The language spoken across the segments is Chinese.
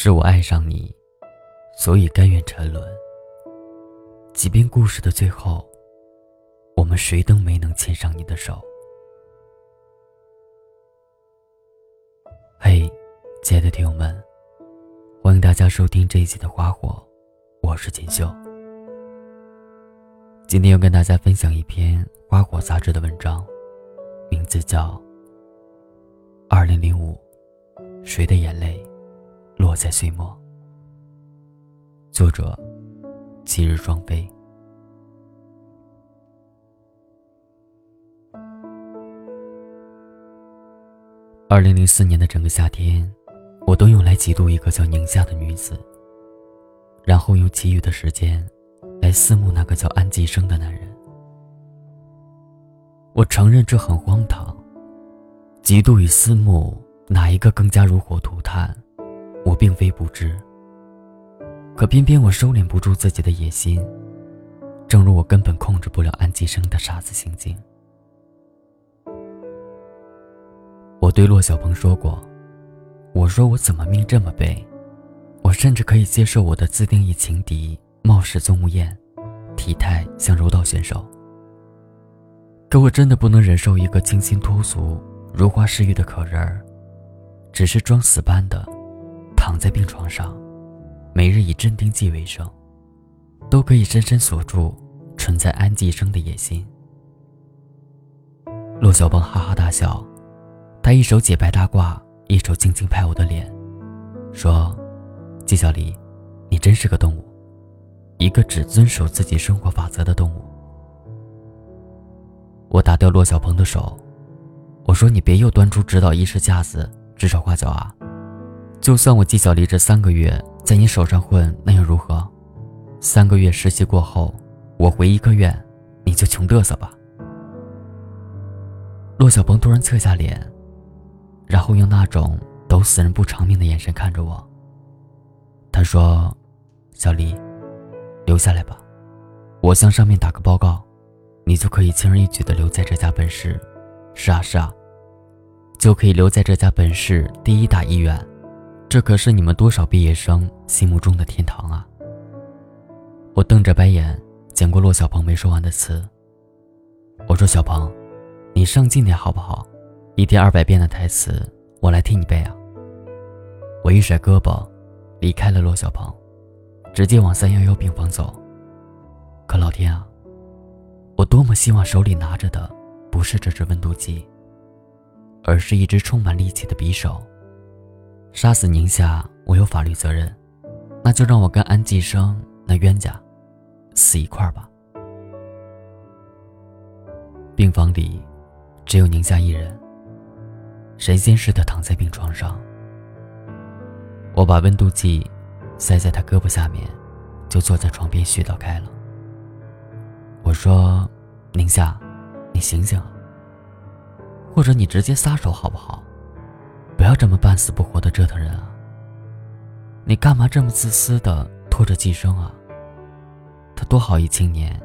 是我爱上你，所以甘愿沉沦。即便故事的最后，我们谁都没能牵上你的手。嘿，亲爱的听友们，欢迎大家收听这一期的《花火》，我是锦绣。今天要跟大家分享一篇《花火》杂志的文章，名字叫《二零零五，谁的眼泪落在岁末》。作者：七日双飞。二零零四年的整个夏天，我都用来嫉妒一个叫宁夏的女子，然后用其余的时间。来思慕那个叫安吉生的男人，我承认这很荒唐。嫉妒与思慕哪一个更加如火涂炭，我并非不知。可偏偏我收敛不住自己的野心，正如我根本控制不了安吉生的傻子行径。我对骆小鹏说过：“我说我怎么命这么背？我甚至可以接受我的自定义情敌。”貌似宗无艳，体态像柔道选手。可我真的不能忍受一个清新脱俗、如花似玉的可人儿，只是装死般的躺在病床上，每日以镇定剂为生，都可以深深锁住存在安寄生的野心。骆小鹏哈哈大笑，他一手解白大褂，一手轻轻拍我的脸，说：“季小黎，你真是个动物。”一个只遵守自己生活法则的动物。我打掉骆小鹏的手，我说：“你别又端出指导医师架子指手画脚啊！就算我纪晓离这三个月在你手上混，那又如何？三个月实习过后，我回医科院，你就穷嘚瑟吧。”骆小鹏突然侧下脸，然后用那种抖死人不偿命的眼神看着我。他说：“小黎。”留下来吧，我向上面打个报告，你就可以轻而易举的留在这家本市。是啊是啊，就可以留在这家本市第一大医院，这可是你们多少毕业生心目中的天堂啊！我瞪着白眼，捡过骆小鹏没说完的词。我说小鹏，你上进点好不好？一天二百遍的台词，我来替你背啊！我一甩胳膊，离开了骆小鹏。直接往三幺幺病房走。可老天啊，我多么希望手里拿着的不是这只温度计，而是一只充满戾气的匕首。杀死宁夏，我有法律责任，那就让我跟安继生那冤家死一块儿吧。病房里只有宁夏一人，神仙似的躺在病床上。我把温度计。塞在他胳膊下面，就坐在床边絮叨开了。我说：“宁夏，你醒醒！或者你直接撒手好不好？不要这么半死不活的折腾人啊！你干嘛这么自私的拖着寄生啊？他多好一青年，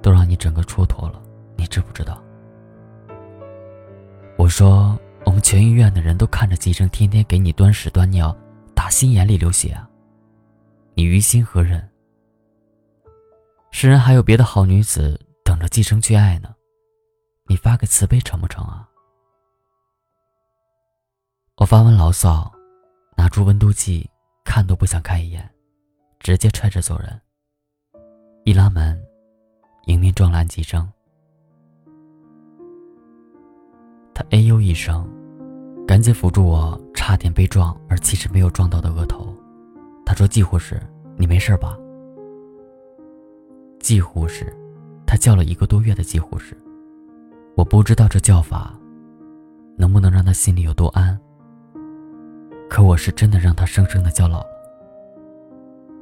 都让你整个蹉跎了，你知不知道？”我说：“我们全医院的人都看着寄生天天给你端屎端尿。”打心眼里流血啊！你于心何忍？世人还有别的好女子等着寄生去爱呢，你发个慈悲成不成啊？我发完牢骚，拿出温度计，看都不想看一眼，直接踹着走人。一拉门，迎面撞来几声，他哎呦一声，赶紧扶住我。差点被撞，而其实没有撞到的额头。他说：“季护士，你没事吧？”季护士，他叫了一个多月的季护士。我不知道这叫法能不能让他心里有多安。可我是真的让他生生的叫老了。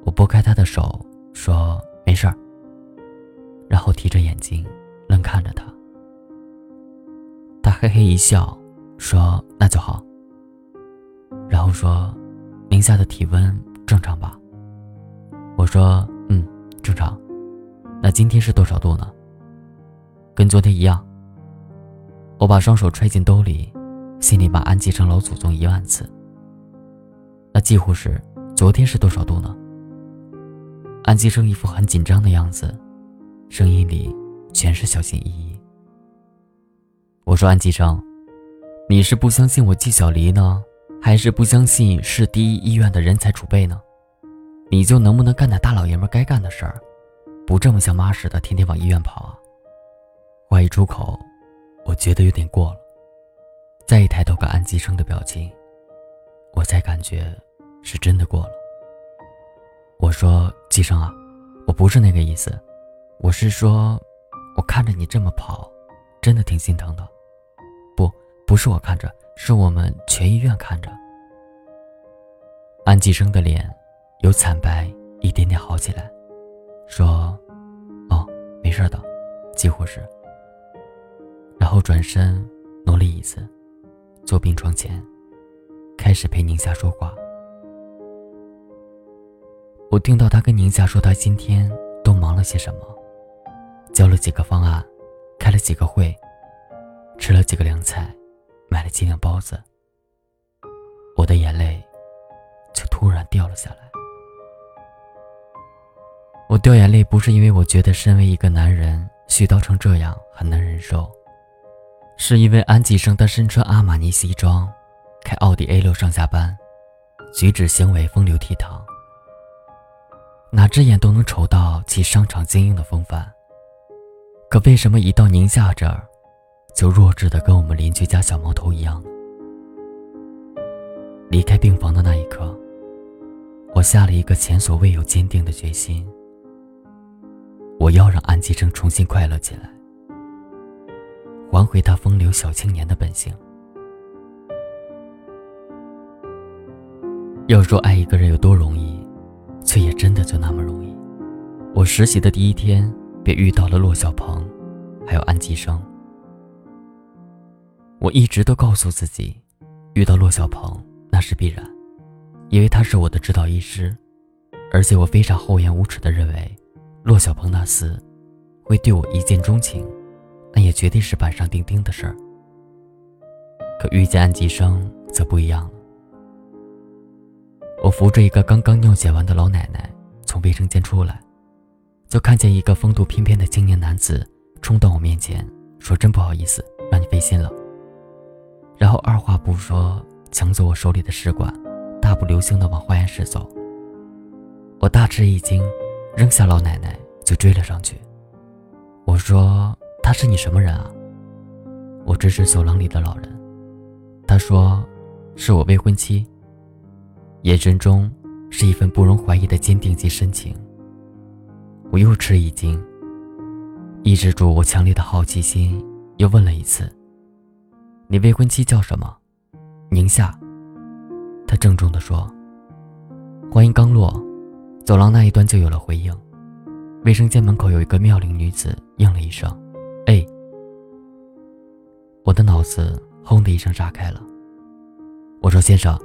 我拨开他的手，说：“没事儿。”然后提着眼睛愣看着他。他嘿嘿一笑，说：“那就好。”然后说：“宁夏的体温正常吧？”我说：“嗯，正常。那今天是多少度呢？”跟昨天一样。我把双手揣进兜里，心里骂安吉成老祖宗一万次。那几乎是，昨天是多少度呢？安吉生一副很紧张的样子，声音里全是小心翼翼。我说安吉生，你是不相信我季小离呢，还是不相信市第一医院的人才储备呢？你就能不能干点大老爷们该干的事儿，不这么像妈似的天天往医院跑啊？话一出口，我觉得有点过了。再一抬头看安吉生的表情，我才感觉是真的过了。我说：“季生啊，我不是那个意思，我是说，我看着你这么跑，真的挺心疼的。不，不是我看着，是我们全医院看着。”安吉生的脸由惨白一点点好起来，说：“哦，没事的，季护士。”然后转身挪了椅子，坐病床前，开始陪宁夏说话。我听到他跟宁夏说，他今天都忙了些什么，交了几个方案，开了几个会，吃了几个凉菜，买了几两包子。我的眼泪就突然掉了下来。我掉眼泪不是因为我觉得身为一个男人絮叨成这样很难忍受，是因为安吉生他身穿阿玛尼西装，开奥迪 A 六上下班，举止行为风流倜傥。哪只眼都能瞅到其商场精英的风范，可为什么一到宁夏这儿，就弱智的跟我们邻居家小毛头一样？离开病房的那一刻，我下了一个前所未有坚定的决心：我要让安吉生重新快乐起来，还回他风流小青年的本性。要说爱一个人有多容易？却也真的就那么容易。我实习的第一天，便遇到了骆小鹏，还有安吉生。我一直都告诉自己，遇到骆小鹏那是必然，因为他是我的指导医师，而且我非常厚颜无耻的认为，骆小鹏那厮会对我一见钟情，那也绝对是板上钉钉的事儿。可遇见安吉生则不一样了。我扶着一个刚刚尿检完的老奶奶从卫生间出来，就看见一个风度翩翩的青年男子冲到我面前，说：“真不好意思，让你费心了。”然后二话不说抢走我手里的试管，大步流星的往化验室走。我大吃一惊，扔下老奶奶就追了上去。我说：“他是你什么人啊？”我指指走廊里的老人，他说：“是我未婚妻。”眼神中是一份不容怀疑的坚定及深情。我又吃一惊，抑制住我强烈的好奇心，又问了一次：“你未婚妻叫什么？”宁夏。他郑重地说：“话音刚落，走廊那一端就有了回应。卫生间门口有一个妙龄女子应了一声：‘哎。’我的脑子轰的一声炸开了。我说：“先生。”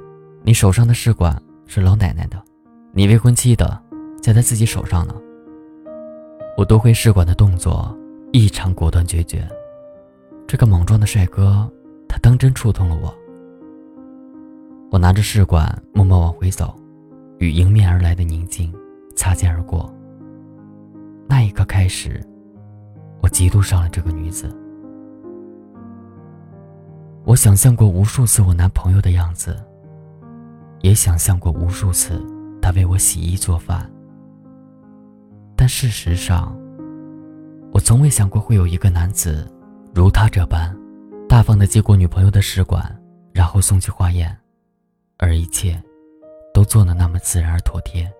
你手上的试管是老奶奶的，你未婚妻的在她自己手上呢。我夺回试管的动作异常果断决绝。这个莽撞的帅哥，他当真触动了我。我拿着试管默默往回走，与迎面而来的宁静擦肩而过。那一刻开始，我嫉妒上了这个女子。我想象过无数次我男朋友的样子。也想象过无数次，他为我洗衣做饭。但事实上，我从未想过会有一个男子，如他这般，大方的接过女朋友的试管，然后送去化验，而一切，都做得那么自然而妥帖。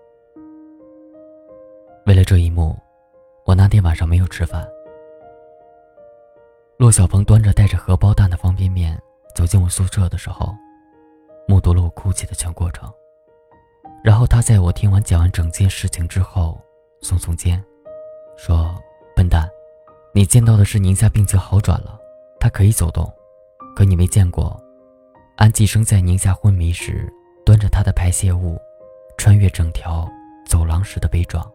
为了这一幕，我那天晚上没有吃饭。骆小鹏端着带着荷包蛋的方便面走进我宿舍的时候。目睹了我哭泣的全过程，然后他在我听完讲完整件事情之后，耸耸肩，说：“笨蛋，你见到的是宁夏病情好转了，他可以走动，可你没见过，安继生在宁夏昏迷时端着他的排泄物，穿越整条走廊时的悲壮。”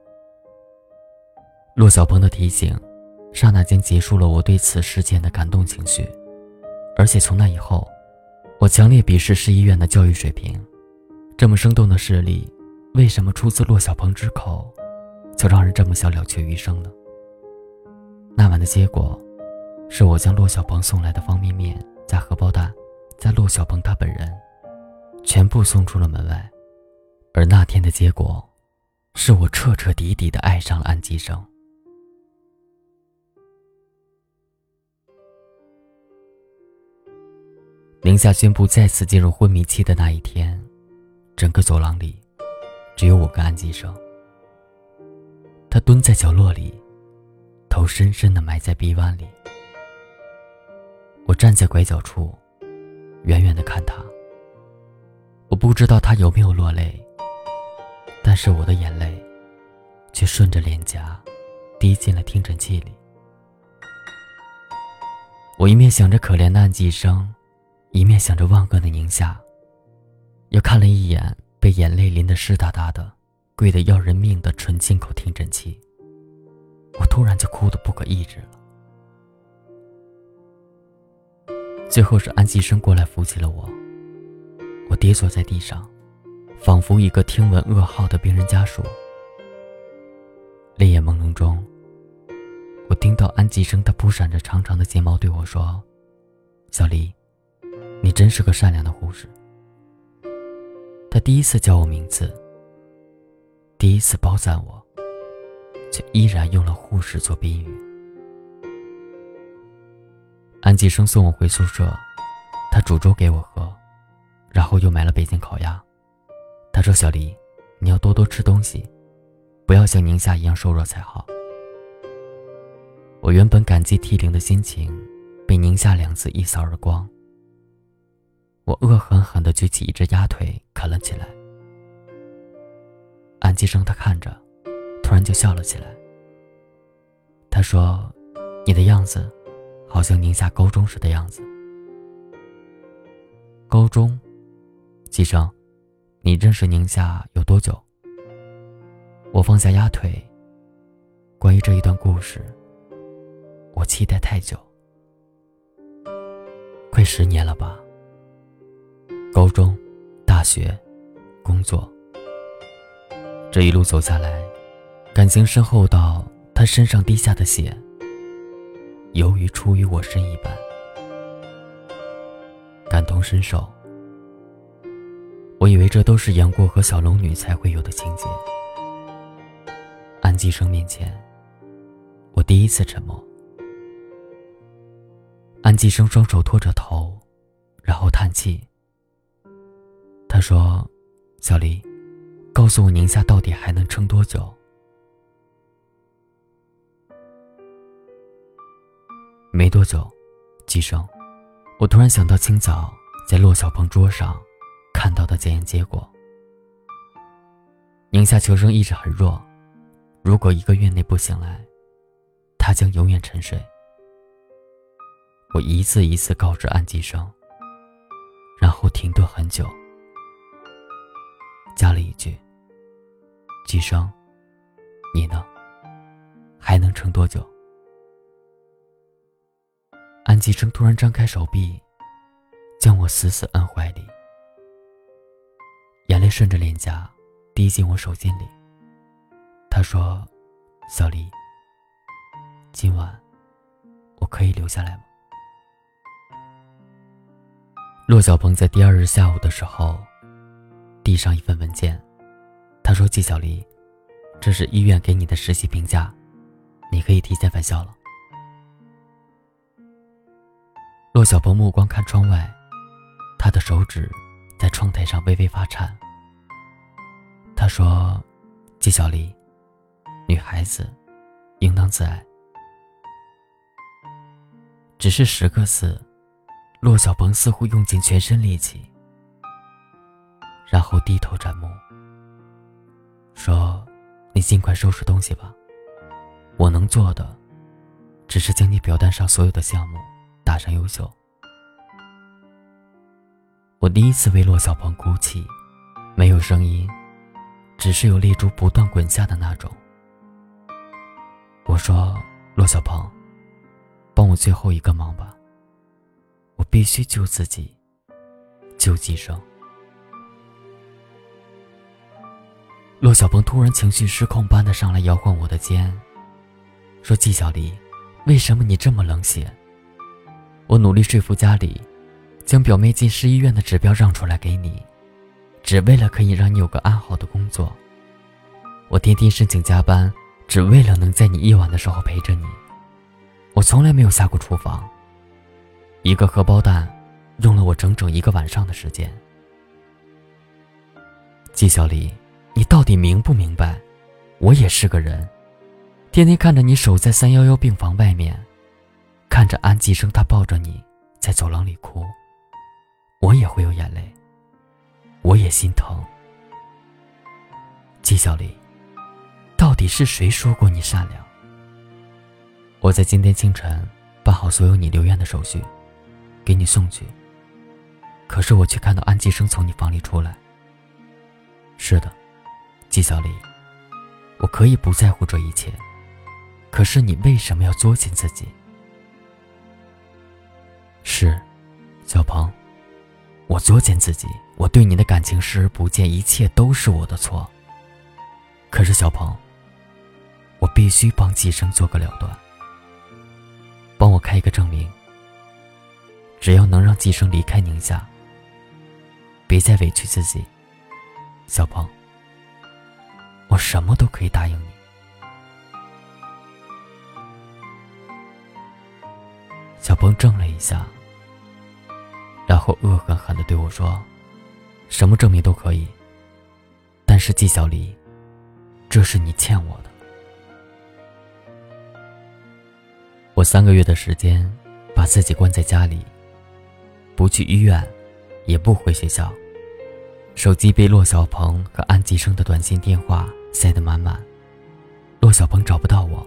骆小鹏的提醒，刹那间结束了我对此事件的感动情绪，而且从那以后。我强烈鄙视市医院的教育水平，这么生动的事例，为什么出自骆小鹏之口，就让人这么想了却余生呢？那晚的结果，是我将骆小鹏送来的方便面加荷包蛋，加骆小鹏他本人，全部送出了门外。而那天的结果，是我彻彻底底的爱上了安吉生。宁夏宣布再次进入昏迷期的那一天，整个走廊里只有我跟安吉生。他蹲在角落里，头深深的埋在臂弯里。我站在拐角处，远远的看他。我不知道他有没有落泪，但是我的眼泪却顺着脸颊滴进了听诊器里。我一面想着可怜的安吉生。一面想着万恶的宁夏，又看了一眼被眼泪淋得湿哒哒的、贵得要人命的纯进口听诊器，我突然就哭得不可抑制了。最后是安吉生过来扶起了我，我跌坐在地上，仿佛一个听闻噩耗的病人家属。泪眼朦胧中，我听到安吉生他扑闪着长长的睫毛对我说：“小黎。”你真是个善良的护士。他第一次叫我名字，第一次褒赞我，却依然用了护士做宾语。安吉生送我回宿舍，他煮粥给我喝，然后又买了北京烤鸭。他说：“小黎，你要多多吃东西，不要像宁夏一样瘦弱才好。”我原本感激涕零的心情，被“宁夏”两字一扫而光。我恶狠狠地举起一只鸭腿啃了起来。安吉生他看着，突然就笑了起来。他说：“你的样子，好像宁夏高中时的样子。”高中，吉生，你认识宁夏有多久？我放下鸭腿。关于这一段故事，我期待太久，快十年了吧。高中、大学、工作，这一路走下来，感情深厚到他身上滴下的血，犹如出于我身一般，感同身受。我以为这都是杨过和小龙女才会有的情节。安吉生面前，我第一次沉默。安吉生双手托着头，然后叹气。说：“小黎，告诉我宁夏到底还能撑多久？”没多久，吉生，我突然想到清早在骆小鹏桌上看到的检验结果。宁夏求生意志很弱，如果一个月内不醒来，他将永远沉睡。我一次一次告知安吉生，然后停顿很久。加了一句：“季生，你呢？还能撑多久？”安吉生突然张开手臂，将我死死按怀里，眼泪顺着脸颊滴进我手心里。他说：“小黎，今晚我可以留下来吗？”骆小鹏在第二日下午的时候。递上一份文件，他说：“季小黎，这是医院给你的实习评价，你可以提前返校了。”骆小鹏目光看窗外，他的手指在窗台上微微发颤。他说：“季小黎，女孩子应当自爱。”只是十个字，骆小鹏似乎用尽全身力气。然后低头展目，说：“你尽快收拾东西吧。我能做的，只是将你表单上所有的项目打上优秀。”我第一次为骆小鹏哭泣，没有声音，只是有泪珠不断滚下的那种。我说：“骆小鹏，帮我最后一个忙吧。我必须救自己，救吉生。”骆小鹏突然情绪失控般的上来摇晃我的肩，说：“季小离，为什么你这么冷血？”我努力说服家里，将表妹进市医院的指标让出来给你，只为了可以让你有个安好的工作。我天天申请加班，只为了能在你夜晚的时候陪着你。我从来没有下过厨房。一个荷包蛋，用了我整整一个晚上的时间。季小离。你到底明不明白？我也是个人，天天看着你守在三幺幺病房外面，看着安吉生他抱着你在走廊里哭，我也会有眼泪，我也心疼。季小离，到底是谁说过你善良？我在今天清晨办好所有你留院的手续，给你送去。可是我却看到安吉生从你房里出来。是的。季小离，我可以不在乎这一切，可是你为什么要作践自己？是，小鹏，我作践自己，我对你的感情视而不见，一切都是我的错。可是小鹏，我必须帮季生做个了断，帮我开一个证明。只要能让季生离开宁夏，别再委屈自己，小鹏。我什么都可以答应你。小鹏怔了一下，然后恶狠狠的对我说：“什么证明都可以，但是季小离，这是你欠我的。我三个月的时间，把自己关在家里，不去医院，也不回学校，手机被骆小鹏和安吉生的短信电话。”塞得满满，骆小鹏找不到我，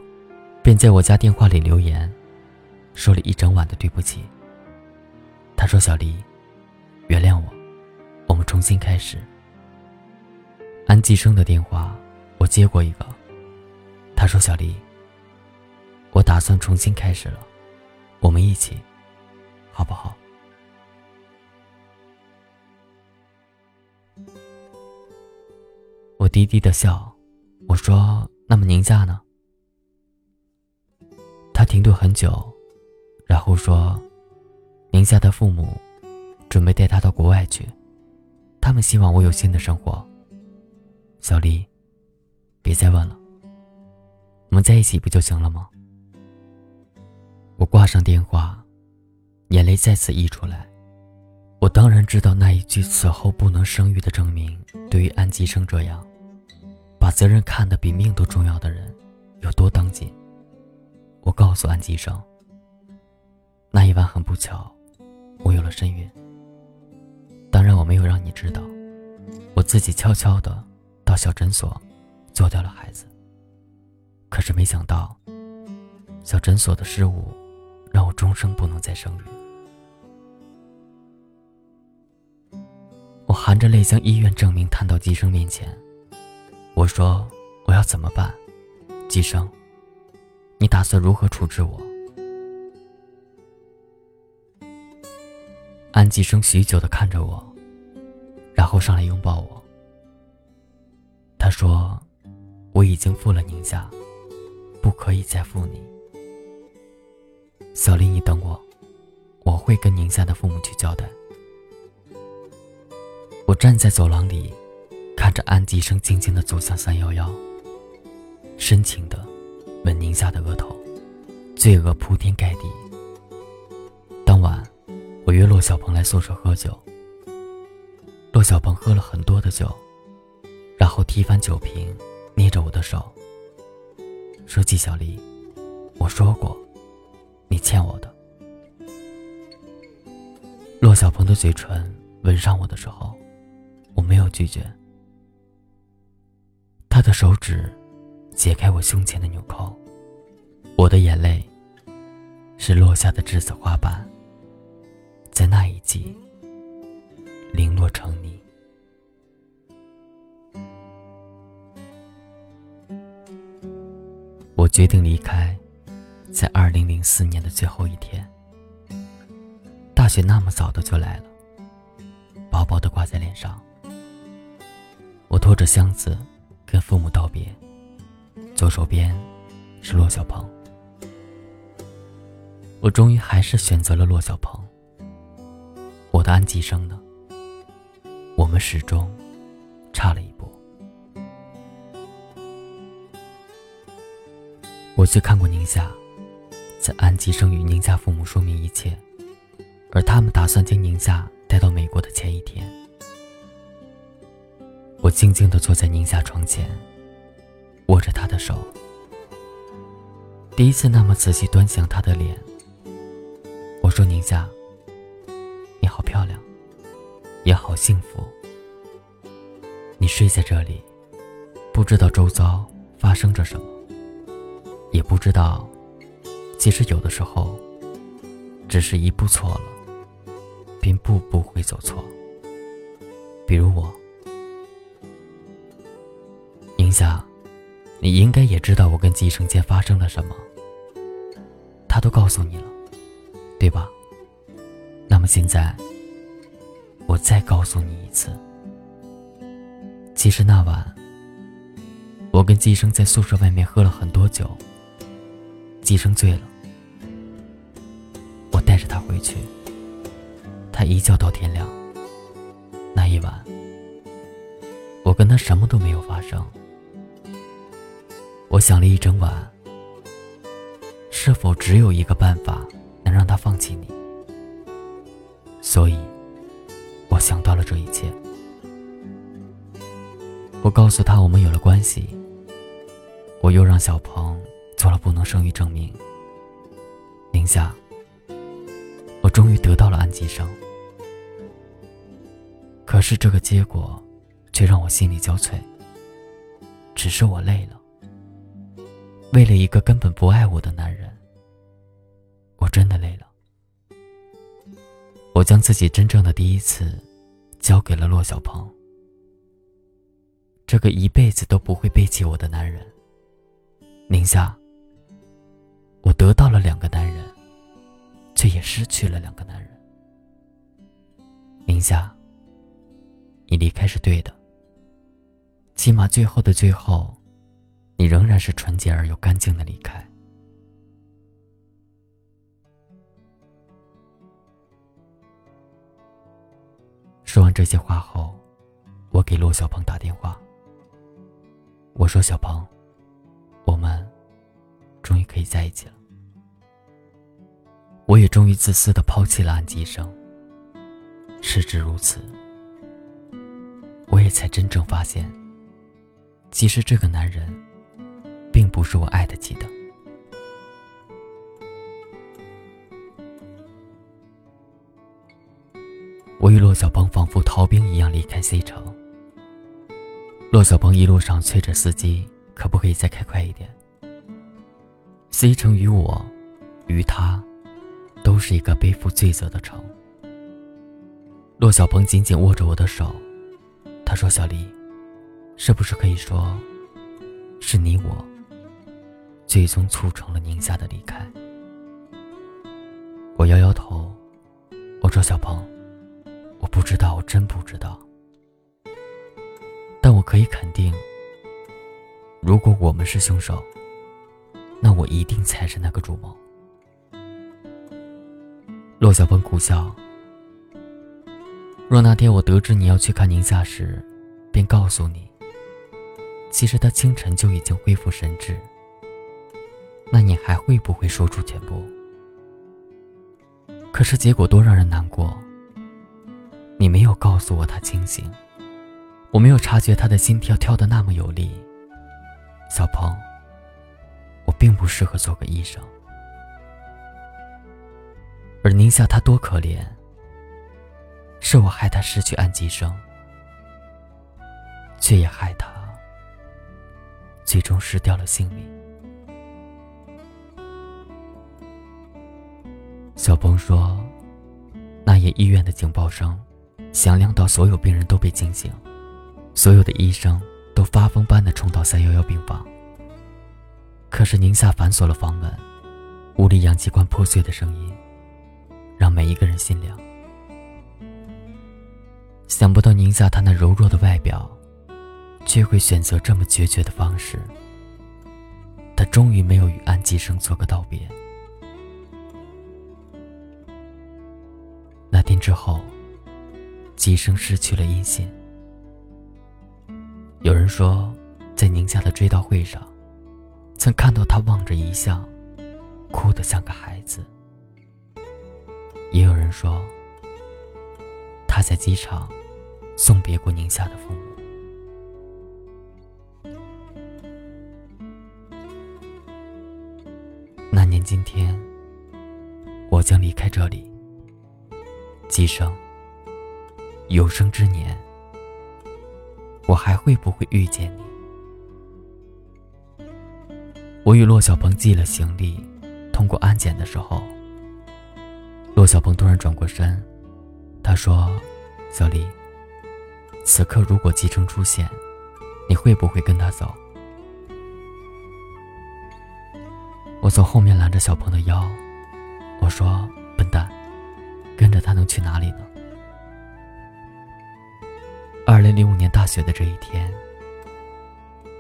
便在我家电话里留言，说了一整晚的对不起。他说：“小黎，原谅我，我们重新开始。”安继生的电话我接过一个，他说：“小黎，我打算重新开始了，我们一起，好不好？”我低低的笑。我说：“那么宁夏呢？”他停顿很久，然后说：“宁夏的父母准备带他到国外去，他们希望我有新的生活。”小丽，别再问了，我们在一起不就行了吗？我挂上电话，眼泪再次溢出来。我当然知道那一句此后不能生育的证明，对于安吉生这样。把责任看得比命都重要的人，有多当紧？我告诉安吉生，那一晚很不巧，我有了身孕。当然我没有让你知道，我自己悄悄的到小诊所做掉了孩子。可是没想到，小诊所的失误，让我终生不能再生育。我含着泪将医院证明摊到吉生面前。我说：“我要怎么办？”季生，你打算如何处置我？安季生许久的看着我，然后上来拥抱我。他说：“我已经负了宁夏，不可以再负你。”小丽，你等我，我会跟宁夏的父母去交代。我站在走廊里。看着安吉生静静的走向三幺幺，深情的吻宁夏的额头，罪恶铺天盖地。当晚，我约骆小鹏来宿舍喝酒。骆小鹏喝了很多的酒，然后踢翻酒瓶，捏着我的手，说：“季小丽，我说过，你欠我的。”骆小鹏的嘴唇吻上我的时候，我没有拒绝。的手指解开我胸前的纽扣，我的眼泪是落下的栀子花瓣，在那一季零落成泥。我决定离开，在二零零四年的最后一天。大雪那么早的就来了，薄薄的挂在脸上。我拖着箱子。跟父母道别，左手边是骆小鹏。我终于还是选择了骆小鹏。我的安吉生呢？我们始终差了一步。我去看过宁夏，在安吉生与宁夏父母说明一切，而他们打算将宁夏带到美国的前一天，我静静地坐在宁夏床前，握着她的手，第一次那么仔细端详她的脸。我说：“宁夏，你好漂亮，也好幸福。你睡在这里，不知道周遭发生着什么，也不知道，其实有的时候，只是一步错了，便步步会走错。比如我，宁夏，你应该也知道我跟季承间发生了什么，他都告诉你了。”对吧？那么现在，我再告诉你一次。其实那晚，我跟季生在宿舍外面喝了很多酒。季生醉了，我带着他回去。他一觉到天亮。那一晚，我跟他什么都没有发生。我想了一整晚，是否只有一个办法能？让他放弃你，所以，我想到了这一切。我告诉他我们有了关系，我又让小鹏做了不能生育证明。宁夏，我终于得到了安吉生，可是这个结果，却让我心力交瘁。只是我累了，为了一个根本不爱我的男人。我真的累了，我将自己真正的第一次交给了骆小鹏，这个一辈子都不会背弃我的男人。宁夏，我得到了两个男人，却也失去了两个男人。宁夏，你离开是对的，起码最后的最后，你仍然是纯洁而又干净的离开。说完这些话后，我给骆小鹏打电话。我说：“小鹏，我们终于可以在一起了。我也终于自私的抛弃了安吉生。事至如此，我也才真正发现，其实这个男人，不是我爱得起的。”我与骆小鹏仿佛逃兵一样离开 C 城。骆小鹏一路上催着司机，可不可以再开快一点？C 城与我，与他，都是一个背负罪责的城。骆小鹏紧紧握着我的手，他说：“小丽，是不是可以说，是你我，最终促成了宁夏的离开？”我摇摇头，我说：“小鹏。”我不知道，我真不知道。但我可以肯定，如果我们是凶手，那我一定才是那个主谋。骆小鹏苦笑。若那天我得知你要去看宁夏时，便告诉你，其实他清晨就已经恢复神智，那你还会不会说出全部？可是结果多让人难过。你没有告诉我他清醒，我没有察觉他的心跳跳得那么有力。小鹏，我并不适合做个医生。而宁夏他多可怜，是我害他失去安吉生，却也害他最终失掉了性命。小鹏说：“那夜医院的警报声。”响亮到所有病人都被惊醒，所有的医生都发疯般的冲到三幺幺病房。可是宁夏反锁了房门，屋里氧气罐破碎的声音，让每一个人心凉。想不到宁夏她那柔弱的外表，却会选择这么决绝的方式。他终于没有与安吉生做个道别。之后，吉生失去了音信。有人说，在宁夏的追悼会上，曾看到他望着遗像，哭得像个孩子。也有人说，他在机场送别过宁夏的父母。那年今天，我将离开这里。寄生，有生之年，我还会不会遇见你？我与骆小鹏寄了行李，通过安检的时候。骆小鹏突然转过身，他说：“小李，此刻如果季征出现，你会不会跟他走？”我从后面拦着小鹏的腰，我说：“，跟着他能去哪里呢？”二零零五年大雪的这一天，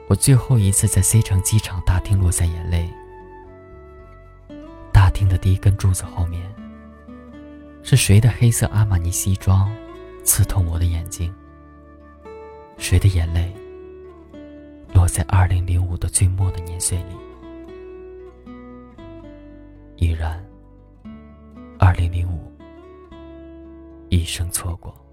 我最后一次在 C 城机场大厅落下眼泪。大厅的第一根柱子后面。是谁的黑色阿玛尼西装，刺痛我的眼睛？谁的眼泪，落在二零零五的最末的年岁里？依然，二零零五，一生错过。